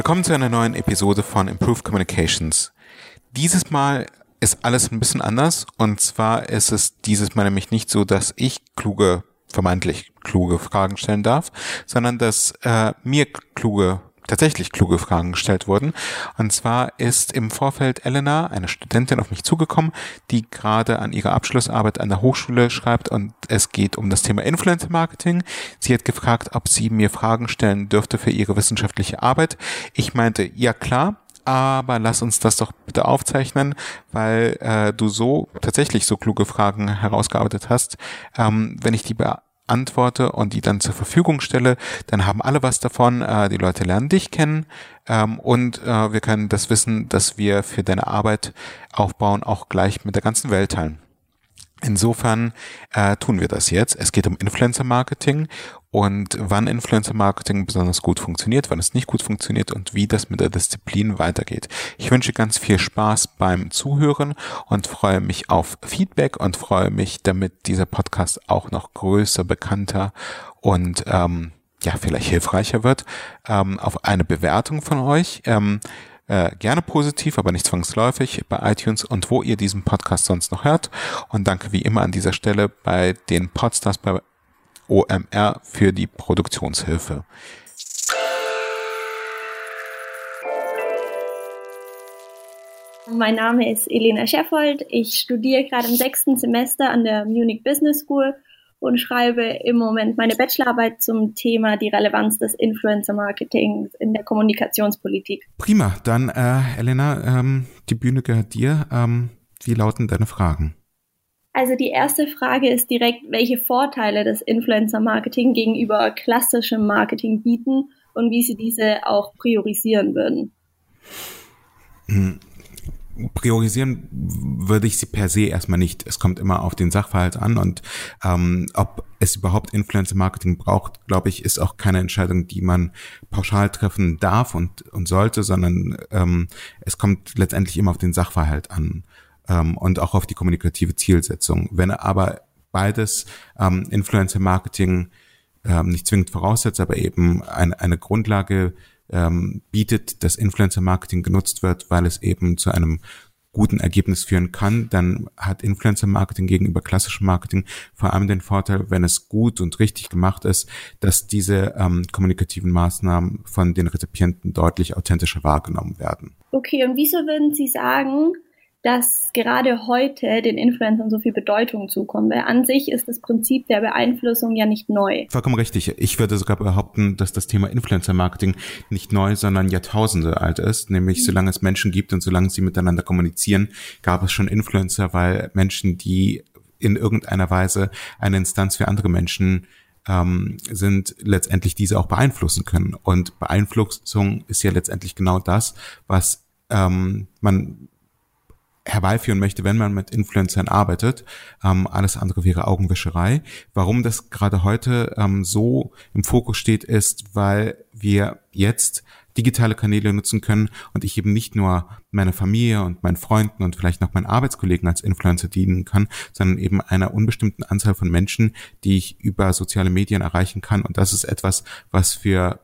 Willkommen zu einer neuen Episode von Improved Communications. Dieses Mal ist alles ein bisschen anders und zwar ist es dieses Mal nämlich nicht so, dass ich kluge, vermeintlich kluge Fragen stellen darf, sondern dass äh, mir kluge tatsächlich kluge Fragen gestellt wurden. Und zwar ist im Vorfeld Elena, eine Studentin, auf mich zugekommen, die gerade an ihrer Abschlussarbeit an der Hochschule schreibt und es geht um das Thema Influencer Marketing. Sie hat gefragt, ob sie mir Fragen stellen dürfte für ihre wissenschaftliche Arbeit. Ich meinte, ja klar, aber lass uns das doch bitte aufzeichnen, weil äh, du so tatsächlich so kluge Fragen herausgearbeitet hast. Ähm, wenn ich die antworte und die dann zur Verfügung stelle, dann haben alle was davon. Äh, die Leute lernen dich kennen ähm, und äh, wir können das Wissen, das wir für deine Arbeit aufbauen, auch gleich mit der ganzen Welt teilen. Insofern äh, tun wir das jetzt. Es geht um Influencer Marketing und wann Influencer Marketing besonders gut funktioniert, wann es nicht gut funktioniert und wie das mit der Disziplin weitergeht. Ich wünsche ganz viel Spaß beim Zuhören und freue mich auf Feedback und freue mich, damit dieser Podcast auch noch größer, bekannter und ähm, ja, vielleicht hilfreicher wird, ähm, auf eine Bewertung von euch. Ähm, äh, gerne positiv, aber nicht zwangsläufig bei iTunes und wo ihr diesen Podcast sonst noch hört. Und danke wie immer an dieser Stelle bei den Podstars bei OMR für die Produktionshilfe. Mein Name ist Elena Scheffold. Ich studiere gerade im sechsten Semester an der Munich Business School und schreibe im Moment meine Bachelorarbeit zum Thema die Relevanz des Influencer-Marketings in der Kommunikationspolitik. Prima, dann äh, Elena, ähm, die Bühne gehört dir. Ähm, wie lauten deine Fragen? Also die erste Frage ist direkt, welche Vorteile das Influencer-Marketing gegenüber klassischem Marketing bieten und wie sie diese auch priorisieren würden. Priorisieren würde ich sie per se erstmal nicht. Es kommt immer auf den Sachverhalt an und ähm, ob es überhaupt Influencer-Marketing braucht, glaube ich, ist auch keine Entscheidung, die man pauschal treffen darf und, und sollte, sondern ähm, es kommt letztendlich immer auf den Sachverhalt an ähm, und auch auf die kommunikative Zielsetzung. Wenn aber beides ähm, Influencer-Marketing ähm, nicht zwingend voraussetzt, aber eben eine, eine Grundlage ähm, bietet, dass Influencer-Marketing genutzt wird, weil es eben zu einem guten Ergebnis führen kann, dann hat Influencer-Marketing gegenüber klassischem Marketing vor allem den Vorteil, wenn es gut und richtig gemacht ist, dass diese ähm, kommunikativen Maßnahmen von den Rezipienten deutlich authentischer wahrgenommen werden. Okay, und wieso würden Sie sagen, dass gerade heute den Influencern so viel Bedeutung zukommt. Weil an sich ist das Prinzip der Beeinflussung ja nicht neu. Vollkommen richtig. Ich würde sogar behaupten, dass das Thema Influencer-Marketing nicht neu, sondern Jahrtausende alt ist. Nämlich mhm. solange es Menschen gibt und solange sie miteinander kommunizieren, gab es schon Influencer, weil Menschen, die in irgendeiner Weise eine Instanz für andere Menschen ähm, sind, letztendlich diese auch beeinflussen können. Und Beeinflussung ist ja letztendlich genau das, was ähm, man herbeiführen möchte, wenn man mit Influencern arbeitet. Ähm, alles andere wäre Augenwischerei. Warum das gerade heute ähm, so im Fokus steht, ist, weil wir jetzt digitale Kanäle nutzen können und ich eben nicht nur meine Familie und meinen Freunden und vielleicht noch meinen Arbeitskollegen als Influencer dienen kann, sondern eben einer unbestimmten Anzahl von Menschen, die ich über soziale Medien erreichen kann. Und das ist etwas, was für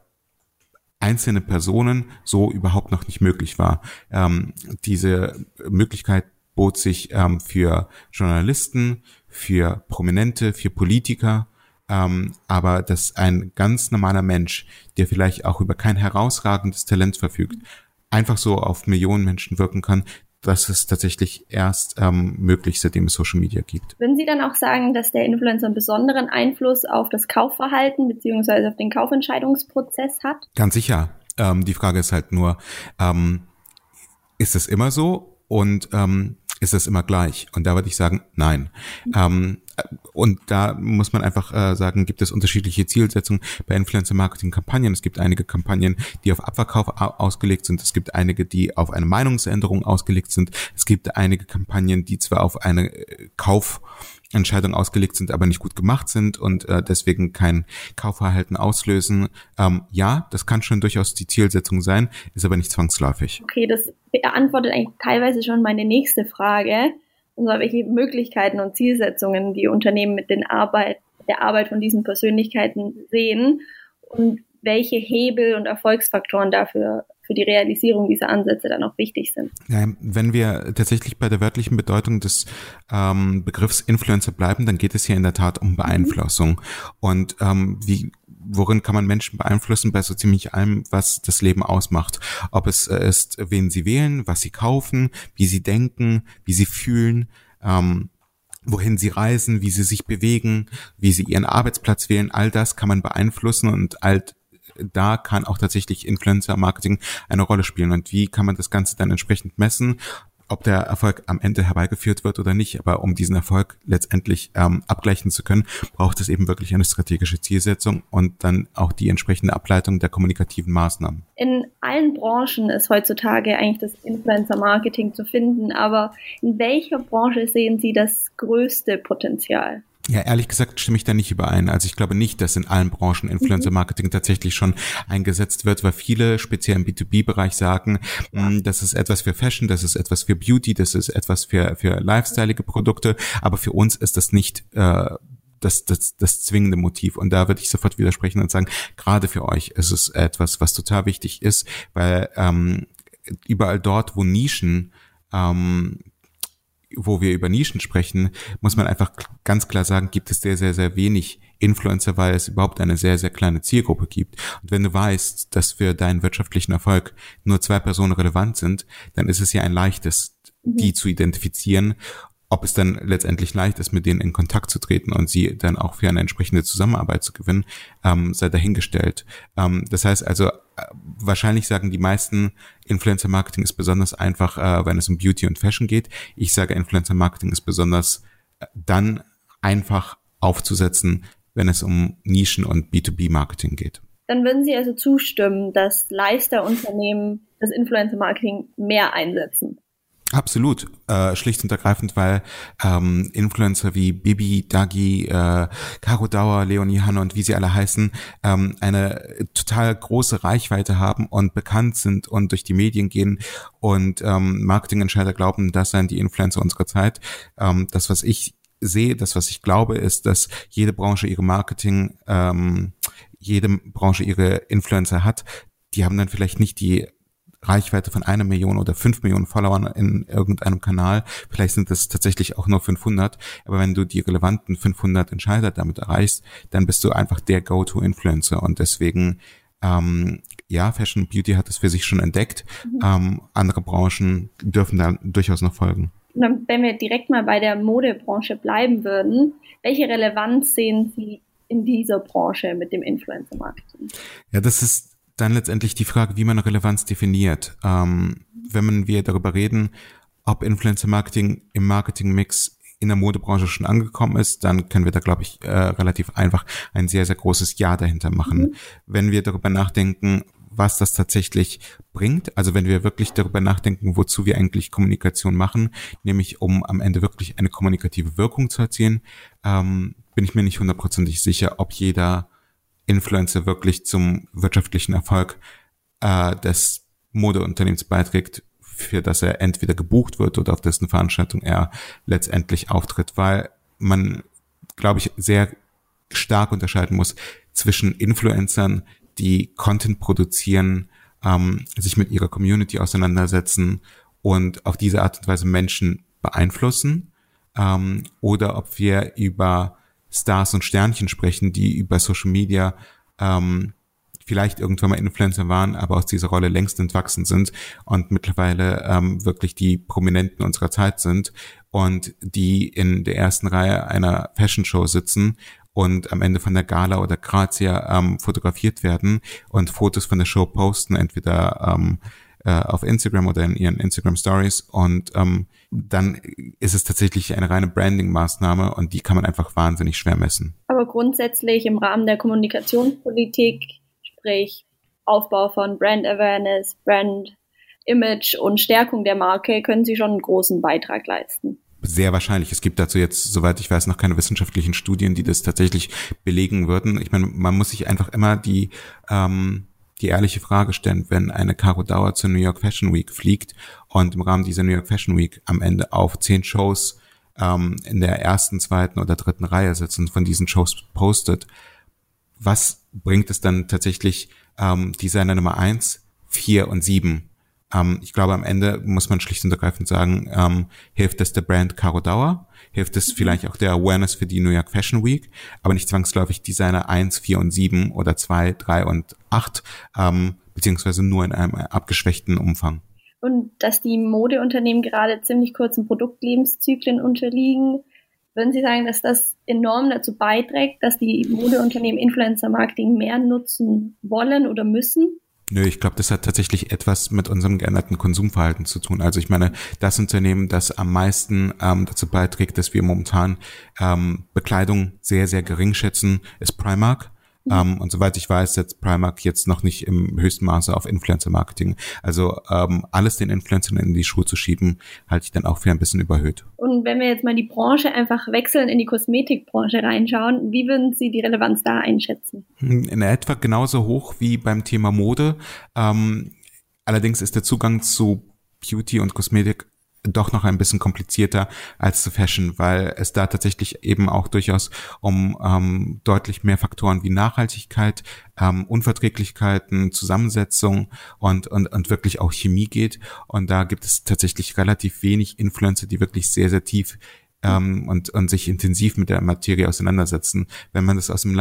einzelne Personen so überhaupt noch nicht möglich war. Ähm, diese Möglichkeit bot sich ähm, für Journalisten, für Prominente, für Politiker, ähm, aber dass ein ganz normaler Mensch, der vielleicht auch über kein herausragendes Talent verfügt, einfach so auf Millionen Menschen wirken kann, das ist tatsächlich erst ähm, möglich, seitdem es Social Media gibt. Würden Sie dann auch sagen, dass der Influencer einen besonderen Einfluss auf das Kaufverhalten beziehungsweise auf den Kaufentscheidungsprozess hat? Ganz sicher. Ähm, die Frage ist halt nur, ähm, ist es immer so und ähm, ist es immer gleich? Und da würde ich sagen, nein. Ähm, und da muss man einfach äh, sagen, gibt es unterschiedliche Zielsetzungen bei Influencer-Marketing-Kampagnen. Es gibt einige Kampagnen, die auf Abverkauf ausgelegt sind. Es gibt einige, die auf eine Meinungsänderung ausgelegt sind. Es gibt einige Kampagnen, die zwar auf eine äh, Kauf Entscheidungen ausgelegt sind, aber nicht gut gemacht sind und äh, deswegen kein Kaufverhalten auslösen. Ähm, ja, das kann schon durchaus die Zielsetzung sein, ist aber nicht zwangsläufig. Okay, das beantwortet eigentlich teilweise schon meine nächste Frage und zwar welche Möglichkeiten und Zielsetzungen die Unternehmen mit den Arbeit, der Arbeit von diesen Persönlichkeiten sehen und welche Hebel und Erfolgsfaktoren dafür für die Realisierung dieser Ansätze dann auch wichtig sind. Wenn wir tatsächlich bei der wörtlichen Bedeutung des ähm, Begriffs Influencer bleiben, dann geht es hier in der Tat um Beeinflussung. Mhm. Und ähm, wie worin kann man Menschen beeinflussen? Bei so ziemlich allem, was das Leben ausmacht. Ob es äh, ist, wen sie wählen, was sie kaufen, wie sie denken, wie sie fühlen, ähm, wohin sie reisen, wie sie sich bewegen, wie sie ihren Arbeitsplatz wählen, all das kann man beeinflussen und all da kann auch tatsächlich Influencer-Marketing eine Rolle spielen. Und wie kann man das Ganze dann entsprechend messen? ob der Erfolg am Ende herbeigeführt wird oder nicht. Aber um diesen Erfolg letztendlich ähm, abgleichen zu können, braucht es eben wirklich eine strategische Zielsetzung und dann auch die entsprechende Ableitung der kommunikativen Maßnahmen. In allen Branchen ist heutzutage eigentlich das Influencer-Marketing zu finden. Aber in welcher Branche sehen Sie das größte Potenzial? Ja, ehrlich gesagt stimme ich da nicht überein. Also ich glaube nicht, dass in allen Branchen Influencer Marketing tatsächlich schon eingesetzt wird, weil viele speziell im B2B-Bereich sagen, mh, hm, das ist etwas für Fashion, das ist etwas für Beauty, das ist etwas für, für lifestyleige Produkte, aber für uns ist das nicht äh, das, das, das zwingende Motiv. Und da würde ich sofort widersprechen und sagen, gerade für euch ist es etwas, was total wichtig ist, weil ähm, überall dort, wo Nischen ähm, wo wir über Nischen sprechen, muss man einfach ganz klar sagen, gibt es sehr, sehr, sehr wenig Influencer, weil es überhaupt eine sehr, sehr kleine Zielgruppe gibt. Und wenn du weißt, dass für deinen wirtschaftlichen Erfolg nur zwei Personen relevant sind, dann ist es ja ein leichtes, mhm. die zu identifizieren ob es dann letztendlich leicht ist, mit denen in Kontakt zu treten und sie dann auch für eine entsprechende Zusammenarbeit zu gewinnen, ähm, sei dahingestellt. Ähm, das heißt also, äh, wahrscheinlich sagen die meisten, Influencer-Marketing ist besonders einfach, äh, wenn es um Beauty und Fashion geht. Ich sage, Influencer-Marketing ist besonders äh, dann einfach aufzusetzen, wenn es um Nischen- und B2B-Marketing geht. Dann würden Sie also zustimmen, dass Leister-Unternehmen das Influencer-Marketing mehr einsetzen? Absolut, äh, schlicht und ergreifend, weil ähm, Influencer wie Bibi, Dagi, äh, Caro Dauer, Leonie Hanne und wie sie alle heißen, ähm, eine total große Reichweite haben und bekannt sind und durch die Medien gehen und ähm, Marketingentscheider glauben, das seien die Influencer unserer Zeit. Ähm, das, was ich sehe, das, was ich glaube, ist, dass jede Branche ihre Marketing, ähm, jede Branche ihre Influencer hat. Die haben dann vielleicht nicht die Reichweite von einer Million oder fünf Millionen Followern in irgendeinem Kanal. Vielleicht sind es tatsächlich auch nur 500. Aber wenn du die relevanten 500 Entscheider damit erreichst, dann bist du einfach der Go-To-Influencer. Und deswegen, ähm, ja, Fashion Beauty hat es für sich schon entdeckt. Mhm. Ähm, andere Branchen dürfen da durchaus noch folgen. Wenn wir direkt mal bei der Modebranche bleiben würden, welche Relevanz sehen Sie in dieser Branche mit dem Influencer-Marketing? Ja, das ist dann letztendlich die Frage, wie man Relevanz definiert. Ähm, wenn wir darüber reden, ob Influencer Marketing im Marketing-Mix in der Modebranche schon angekommen ist, dann können wir da, glaube ich, äh, relativ einfach ein sehr, sehr großes Ja dahinter machen. Mhm. Wenn wir darüber nachdenken, was das tatsächlich bringt, also wenn wir wirklich darüber nachdenken, wozu wir eigentlich Kommunikation machen, nämlich um am Ende wirklich eine kommunikative Wirkung zu erzielen, ähm, bin ich mir nicht hundertprozentig sicher, ob jeder Influencer wirklich zum wirtschaftlichen Erfolg äh, des Modeunternehmens beiträgt, für das er entweder gebucht wird oder auf dessen Veranstaltung er letztendlich auftritt, weil man, glaube ich, sehr stark unterscheiden muss zwischen Influencern, die Content produzieren, ähm, sich mit ihrer Community auseinandersetzen und auf diese Art und Weise Menschen beeinflussen, ähm, oder ob wir über Stars und Sternchen sprechen, die über Social Media ähm, vielleicht irgendwann mal Influencer waren, aber aus dieser Rolle längst entwachsen sind und mittlerweile ähm, wirklich die Prominenten unserer Zeit sind und die in der ersten Reihe einer Fashion Show sitzen und am Ende von der Gala oder Grazia ähm, fotografiert werden und Fotos von der Show posten, entweder ähm, äh, auf Instagram oder in ihren Instagram Stories und ähm, dann ist es tatsächlich eine reine Branding-Maßnahme und die kann man einfach wahnsinnig schwer messen. Aber grundsätzlich im Rahmen der Kommunikationspolitik, sprich Aufbau von Brand Awareness, Brand Image und Stärkung der Marke, können Sie schon einen großen Beitrag leisten. Sehr wahrscheinlich. Es gibt dazu jetzt, soweit ich weiß, noch keine wissenschaftlichen Studien, die das tatsächlich belegen würden. Ich meine, man muss sich einfach immer die ähm, die ehrliche Frage stellen, wenn eine Caro Dauer zur New York Fashion Week fliegt und im Rahmen dieser New York Fashion Week am Ende auf zehn Shows ähm, in der ersten, zweiten oder dritten Reihe sitzt und von diesen Shows postet, was bringt es dann tatsächlich ähm, Designer Nummer eins vier und sieben. Ähm, ich glaube, am Ende muss man schlicht und ergreifend sagen, ähm, hilft es der Brand Caro Dauer, hilft es vielleicht auch der Awareness für die New York Fashion Week, aber nicht zwangsläufig Designer eins, vier und sieben oder zwei, drei und acht, ähm, beziehungsweise nur in einem abgeschwächten Umfang. Und dass die Modeunternehmen gerade ziemlich kurzen Produktlebenszyklen unterliegen, würden Sie sagen, dass das enorm dazu beiträgt, dass die Modeunternehmen Influencer-Marketing mehr nutzen wollen oder müssen? Nö, ich glaube, das hat tatsächlich etwas mit unserem geänderten Konsumverhalten zu tun. Also ich meine, das Unternehmen, das am meisten ähm, dazu beiträgt, dass wir momentan ähm, Bekleidung sehr, sehr gering schätzen, ist Primark. Ähm, und soweit ich weiß, setzt Primark jetzt noch nicht im höchsten Maße auf Influencer-Marketing. Also ähm, alles den Influencern in die Schuhe zu schieben, halte ich dann auch für ein bisschen überhöht. Und wenn wir jetzt mal die Branche einfach wechseln, in die Kosmetikbranche reinschauen, wie würden Sie die Relevanz da einschätzen? In etwa genauso hoch wie beim Thema Mode. Ähm, allerdings ist der Zugang zu Beauty und Kosmetik doch noch ein bisschen komplizierter als zu Fashion, weil es da tatsächlich eben auch durchaus um ähm, deutlich mehr Faktoren wie Nachhaltigkeit, ähm, Unverträglichkeiten, Zusammensetzung und, und, und wirklich auch Chemie geht. Und da gibt es tatsächlich relativ wenig Influencer, die wirklich sehr, sehr tief ähm, und, und sich intensiv mit der Materie auseinandersetzen. Wenn man das aus dem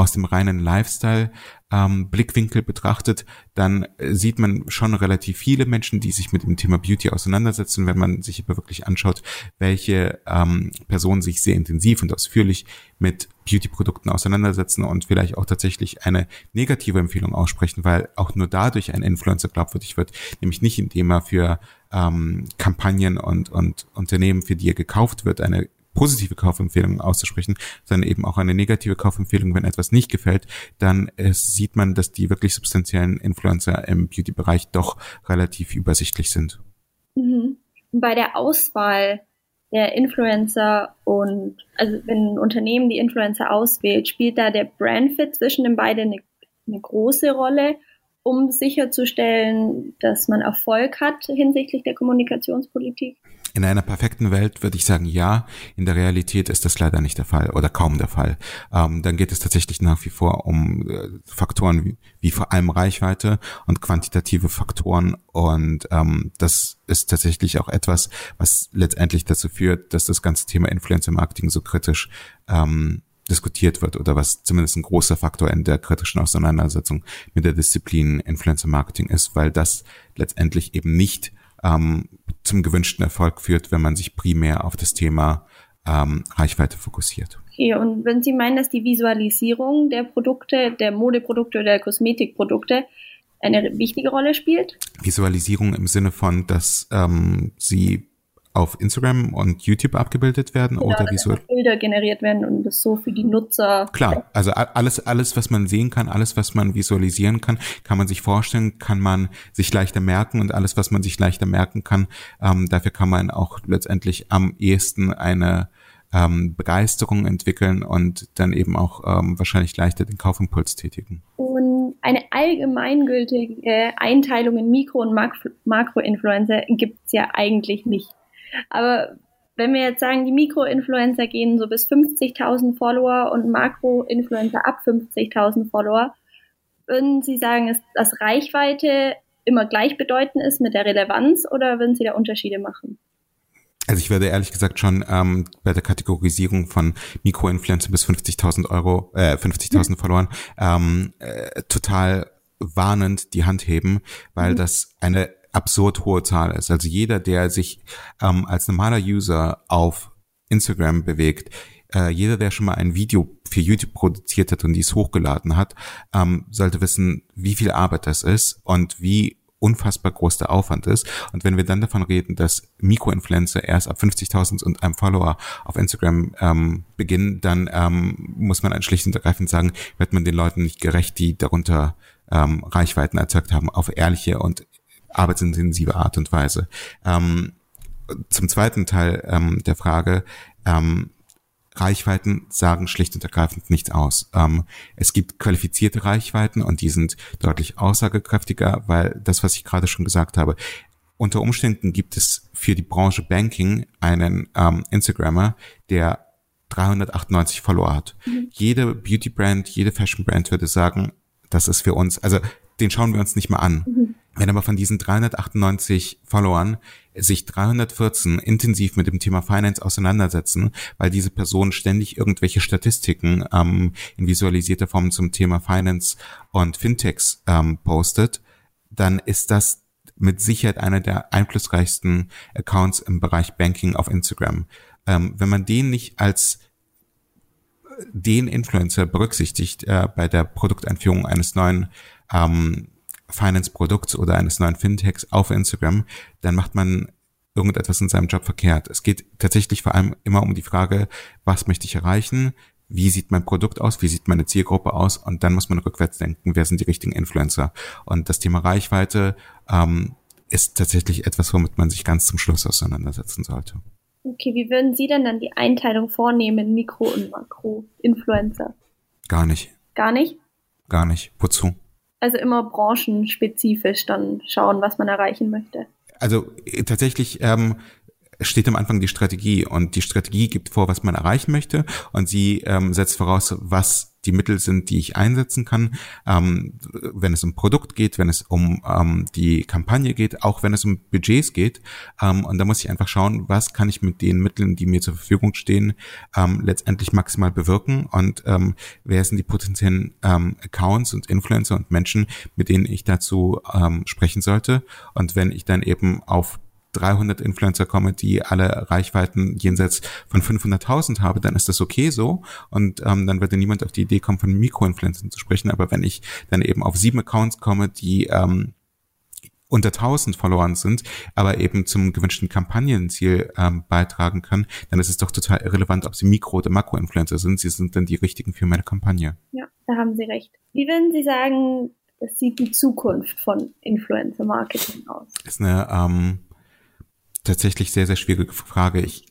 aus dem reinen Lifestyle ähm, Blickwinkel betrachtet, dann äh, sieht man schon relativ viele Menschen, die sich mit dem Thema Beauty auseinandersetzen. Wenn man sich aber wirklich anschaut, welche ähm, Personen sich sehr intensiv und ausführlich mit Beauty-Produkten auseinandersetzen und vielleicht auch tatsächlich eine negative Empfehlung aussprechen, weil auch nur dadurch ein Influencer glaubwürdig wird, nämlich nicht indem er für ähm, Kampagnen und, und Unternehmen, für die er gekauft wird, eine positive Kaufempfehlung auszusprechen, sondern eben auch eine negative Kaufempfehlung, wenn etwas nicht gefällt, dann äh, sieht man, dass die wirklich substanziellen Influencer im Beauty-Bereich doch relativ übersichtlich sind. Mhm. Bei der Auswahl der Influencer und also wenn ein Unternehmen die Influencer auswählt, spielt da der Brandfit zwischen den beiden eine, eine große Rolle, um sicherzustellen, dass man Erfolg hat hinsichtlich der Kommunikationspolitik? In einer perfekten Welt würde ich sagen, ja. In der Realität ist das leider nicht der Fall oder kaum der Fall. Ähm, dann geht es tatsächlich nach wie vor um äh, Faktoren wie, wie, vor allem Reichweite und quantitative Faktoren. Und ähm, das ist tatsächlich auch etwas, was letztendlich dazu führt, dass das ganze Thema Influencer Marketing so kritisch ähm, diskutiert wird oder was zumindest ein großer Faktor in der kritischen Auseinandersetzung mit der Disziplin Influencer Marketing ist, weil das letztendlich eben nicht ähm, zum gewünschten Erfolg führt, wenn man sich primär auf das Thema ähm, Reichweite fokussiert. Okay, und wenn Sie meinen, dass die Visualisierung der Produkte, der Modeprodukte oder der Kosmetikprodukte eine wichtige Rolle spielt? Visualisierung im Sinne von, dass ähm, sie auf Instagram und YouTube abgebildet werden genau, oder visuell? Bilder generiert werden und das so für die Nutzer. Klar, also alles, alles, was man sehen kann, alles, was man visualisieren kann, kann man sich vorstellen, kann man sich leichter merken und alles, was man sich leichter merken kann, ähm, dafür kann man auch letztendlich am ehesten eine ähm, Begeisterung entwickeln und dann eben auch ähm, wahrscheinlich leichter den Kaufimpuls tätigen. Und eine allgemeingültige Einteilung in Mikro- und Makro-Influencer gibt es ja eigentlich nicht. Aber wenn wir jetzt sagen, die Mikro-Influencer gehen so bis 50.000 Follower und Makro-Influencer ab 50.000 Follower, würden Sie sagen, dass Reichweite immer gleichbedeutend ist mit der Relevanz oder würden Sie da Unterschiede machen? Also ich werde ehrlich gesagt schon ähm, bei der Kategorisierung von Mikroinfluencer bis 50.000 Euro, äh, 50.000 mhm. Followern ähm, äh, total warnend die Hand heben, weil mhm. das eine absurd hohe Zahl ist. Also jeder, der sich ähm, als normaler User auf Instagram bewegt, äh, jeder, der schon mal ein Video für YouTube produziert hat und dies hochgeladen hat, ähm, sollte wissen, wie viel Arbeit das ist und wie unfassbar groß der Aufwand ist. Und wenn wir dann davon reden, dass Mikroinfluencer erst ab 50.000 und einem Follower auf Instagram ähm, beginnen, dann ähm, muss man schlicht und ergreifend sagen, wird man den Leuten nicht gerecht, die darunter ähm, Reichweiten erzeugt haben, auf ehrliche und arbeitsintensive Art und Weise. Ähm, zum zweiten Teil ähm, der Frage, ähm, Reichweiten sagen schlicht und ergreifend nichts aus. Ähm, es gibt qualifizierte Reichweiten und die sind deutlich aussagekräftiger, weil das, was ich gerade schon gesagt habe, unter Umständen gibt es für die Branche Banking einen ähm, Instagrammer, der 398 Follower hat. Mhm. Jede Beauty Brand, jede Fashion Brand würde sagen, das ist für uns, also den schauen wir uns nicht mal an. Mhm. Wenn aber von diesen 398 Followern sich 314 intensiv mit dem Thema Finance auseinandersetzen, weil diese Person ständig irgendwelche Statistiken ähm, in visualisierter Form zum Thema Finance und Fintechs ähm, postet, dann ist das mit Sicherheit einer der einflussreichsten Accounts im Bereich Banking auf Instagram. Ähm, wenn man den nicht als den Influencer berücksichtigt äh, bei der Produkteinführung eines neuen ähm, Finance-Produkts oder eines neuen Fintechs auf Instagram, dann macht man irgendetwas in seinem Job verkehrt. Es geht tatsächlich vor allem immer um die Frage, was möchte ich erreichen? Wie sieht mein Produkt aus? Wie sieht meine Zielgruppe aus? Und dann muss man rückwärts denken, wer sind die richtigen Influencer? Und das Thema Reichweite ähm, ist tatsächlich etwas, womit man sich ganz zum Schluss auseinandersetzen sollte. Okay, wie würden Sie denn dann die Einteilung vornehmen Mikro- und Makro-Influencer? Gar nicht. Gar nicht? Gar nicht. Wozu? Also immer branchenspezifisch dann schauen, was man erreichen möchte. Also äh, tatsächlich ähm, steht am Anfang die Strategie und die Strategie gibt vor, was man erreichen möchte und sie ähm, setzt voraus, was die Mittel sind, die ich einsetzen kann, ähm, wenn es um Produkt geht, wenn es um ähm, die Kampagne geht, auch wenn es um Budgets geht. Ähm, und da muss ich einfach schauen, was kann ich mit den Mitteln, die mir zur Verfügung stehen, ähm, letztendlich maximal bewirken und ähm, wer sind die potenziellen ähm, Accounts und Influencer und Menschen, mit denen ich dazu ähm, sprechen sollte. Und wenn ich dann eben auf 300 Influencer komme, die alle Reichweiten jenseits von 500.000 habe, dann ist das okay so und ähm, dann würde niemand auf die Idee kommen, von Mikroinfluencern zu sprechen. Aber wenn ich dann eben auf sieben Accounts komme, die ähm, unter 1000 Followern sind, aber eben zum gewünschten Kampagnenziel ähm, beitragen können, dann ist es doch total irrelevant, ob sie Mikro- oder Makro-Influencer sind. Sie sind dann die richtigen für meine Kampagne. Ja, da haben Sie recht. Wie würden Sie sagen, das sieht die Zukunft von Influencer-Marketing aus? Ist eine ähm, tatsächlich sehr, sehr schwierige Frage. Ich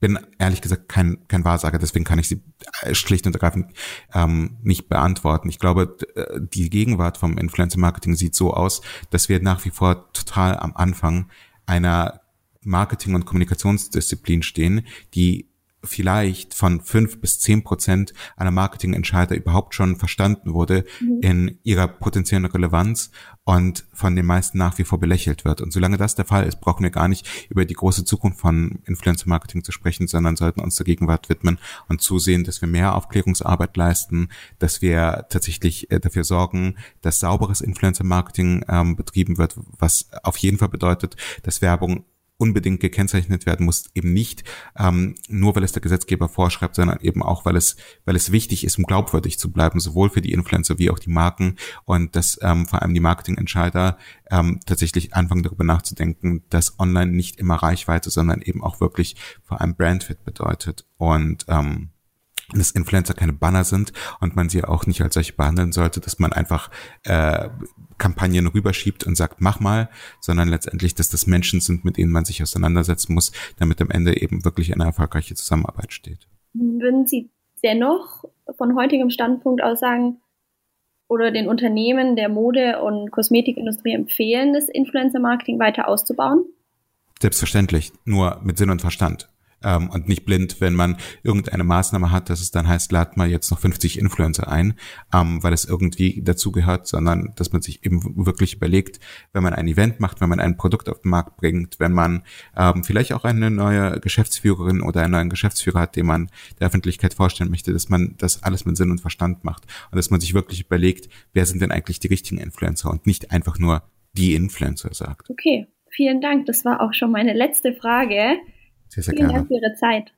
bin ehrlich gesagt kein, kein Wahrsager, deswegen kann ich sie äh, schlicht und ergreifend ähm, nicht beantworten. Ich glaube, äh, die Gegenwart vom Influencer-Marketing sieht so aus, dass wir nach wie vor total am Anfang einer Marketing- und Kommunikationsdisziplin stehen, die vielleicht von fünf bis zehn Prozent einer Marketingentscheider überhaupt schon verstanden wurde mhm. in ihrer potenziellen Relevanz und von den meisten nach wie vor belächelt wird. Und solange das der Fall ist, brauchen wir gar nicht über die große Zukunft von Influencer Marketing zu sprechen, sondern sollten uns der Gegenwart widmen und zusehen, dass wir mehr Aufklärungsarbeit leisten, dass wir tatsächlich äh, dafür sorgen, dass sauberes Influencer Marketing ähm, betrieben wird, was auf jeden Fall bedeutet, dass Werbung unbedingt gekennzeichnet werden muss, eben nicht ähm, nur, weil es der Gesetzgeber vorschreibt, sondern eben auch, weil es, weil es wichtig ist, um glaubwürdig zu bleiben, sowohl für die Influencer wie auch die Marken. Und dass ähm, vor allem die Marketingentscheider ähm, tatsächlich anfangen darüber nachzudenken, dass online nicht immer Reichweite, sondern eben auch wirklich vor allem Brandfit bedeutet. Und ähm, dass Influencer keine Banner sind und man sie auch nicht als solche behandeln sollte, dass man einfach äh, Kampagnen rüberschiebt und sagt, mach mal, sondern letztendlich, dass das Menschen sind, mit denen man sich auseinandersetzen muss, damit am Ende eben wirklich eine erfolgreiche Zusammenarbeit steht. Würden Sie dennoch von heutigem Standpunkt aus sagen, oder den Unternehmen der Mode- und Kosmetikindustrie empfehlen, das Influencer-Marketing weiter auszubauen? Selbstverständlich, nur mit Sinn und Verstand ähm, und nicht blind, wenn man irgendeine Maßnahme hat, dass es dann heißt, lad mal jetzt noch 50 Influencer ein, ähm, weil es irgendwie dazugehört, sondern dass man sich eben wirklich überlegt, wenn man ein Event macht, wenn man ein Produkt auf den Markt bringt, wenn man ähm, vielleicht auch eine neue Geschäftsführerin oder einen neuen Geschäftsführer hat, den man der Öffentlichkeit vorstellen möchte, dass man das alles mit Sinn und Verstand macht und dass man sich wirklich überlegt, wer sind denn eigentlich die richtigen Influencer und nicht einfach nur die Influencer sagt. Okay, vielen Dank. Das war auch schon meine letzte Frage. Sehr, sehr Vielen gerne. Dank für Ihre Zeit.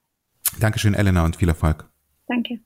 Dankeschön, Elena, und viel Erfolg. Danke.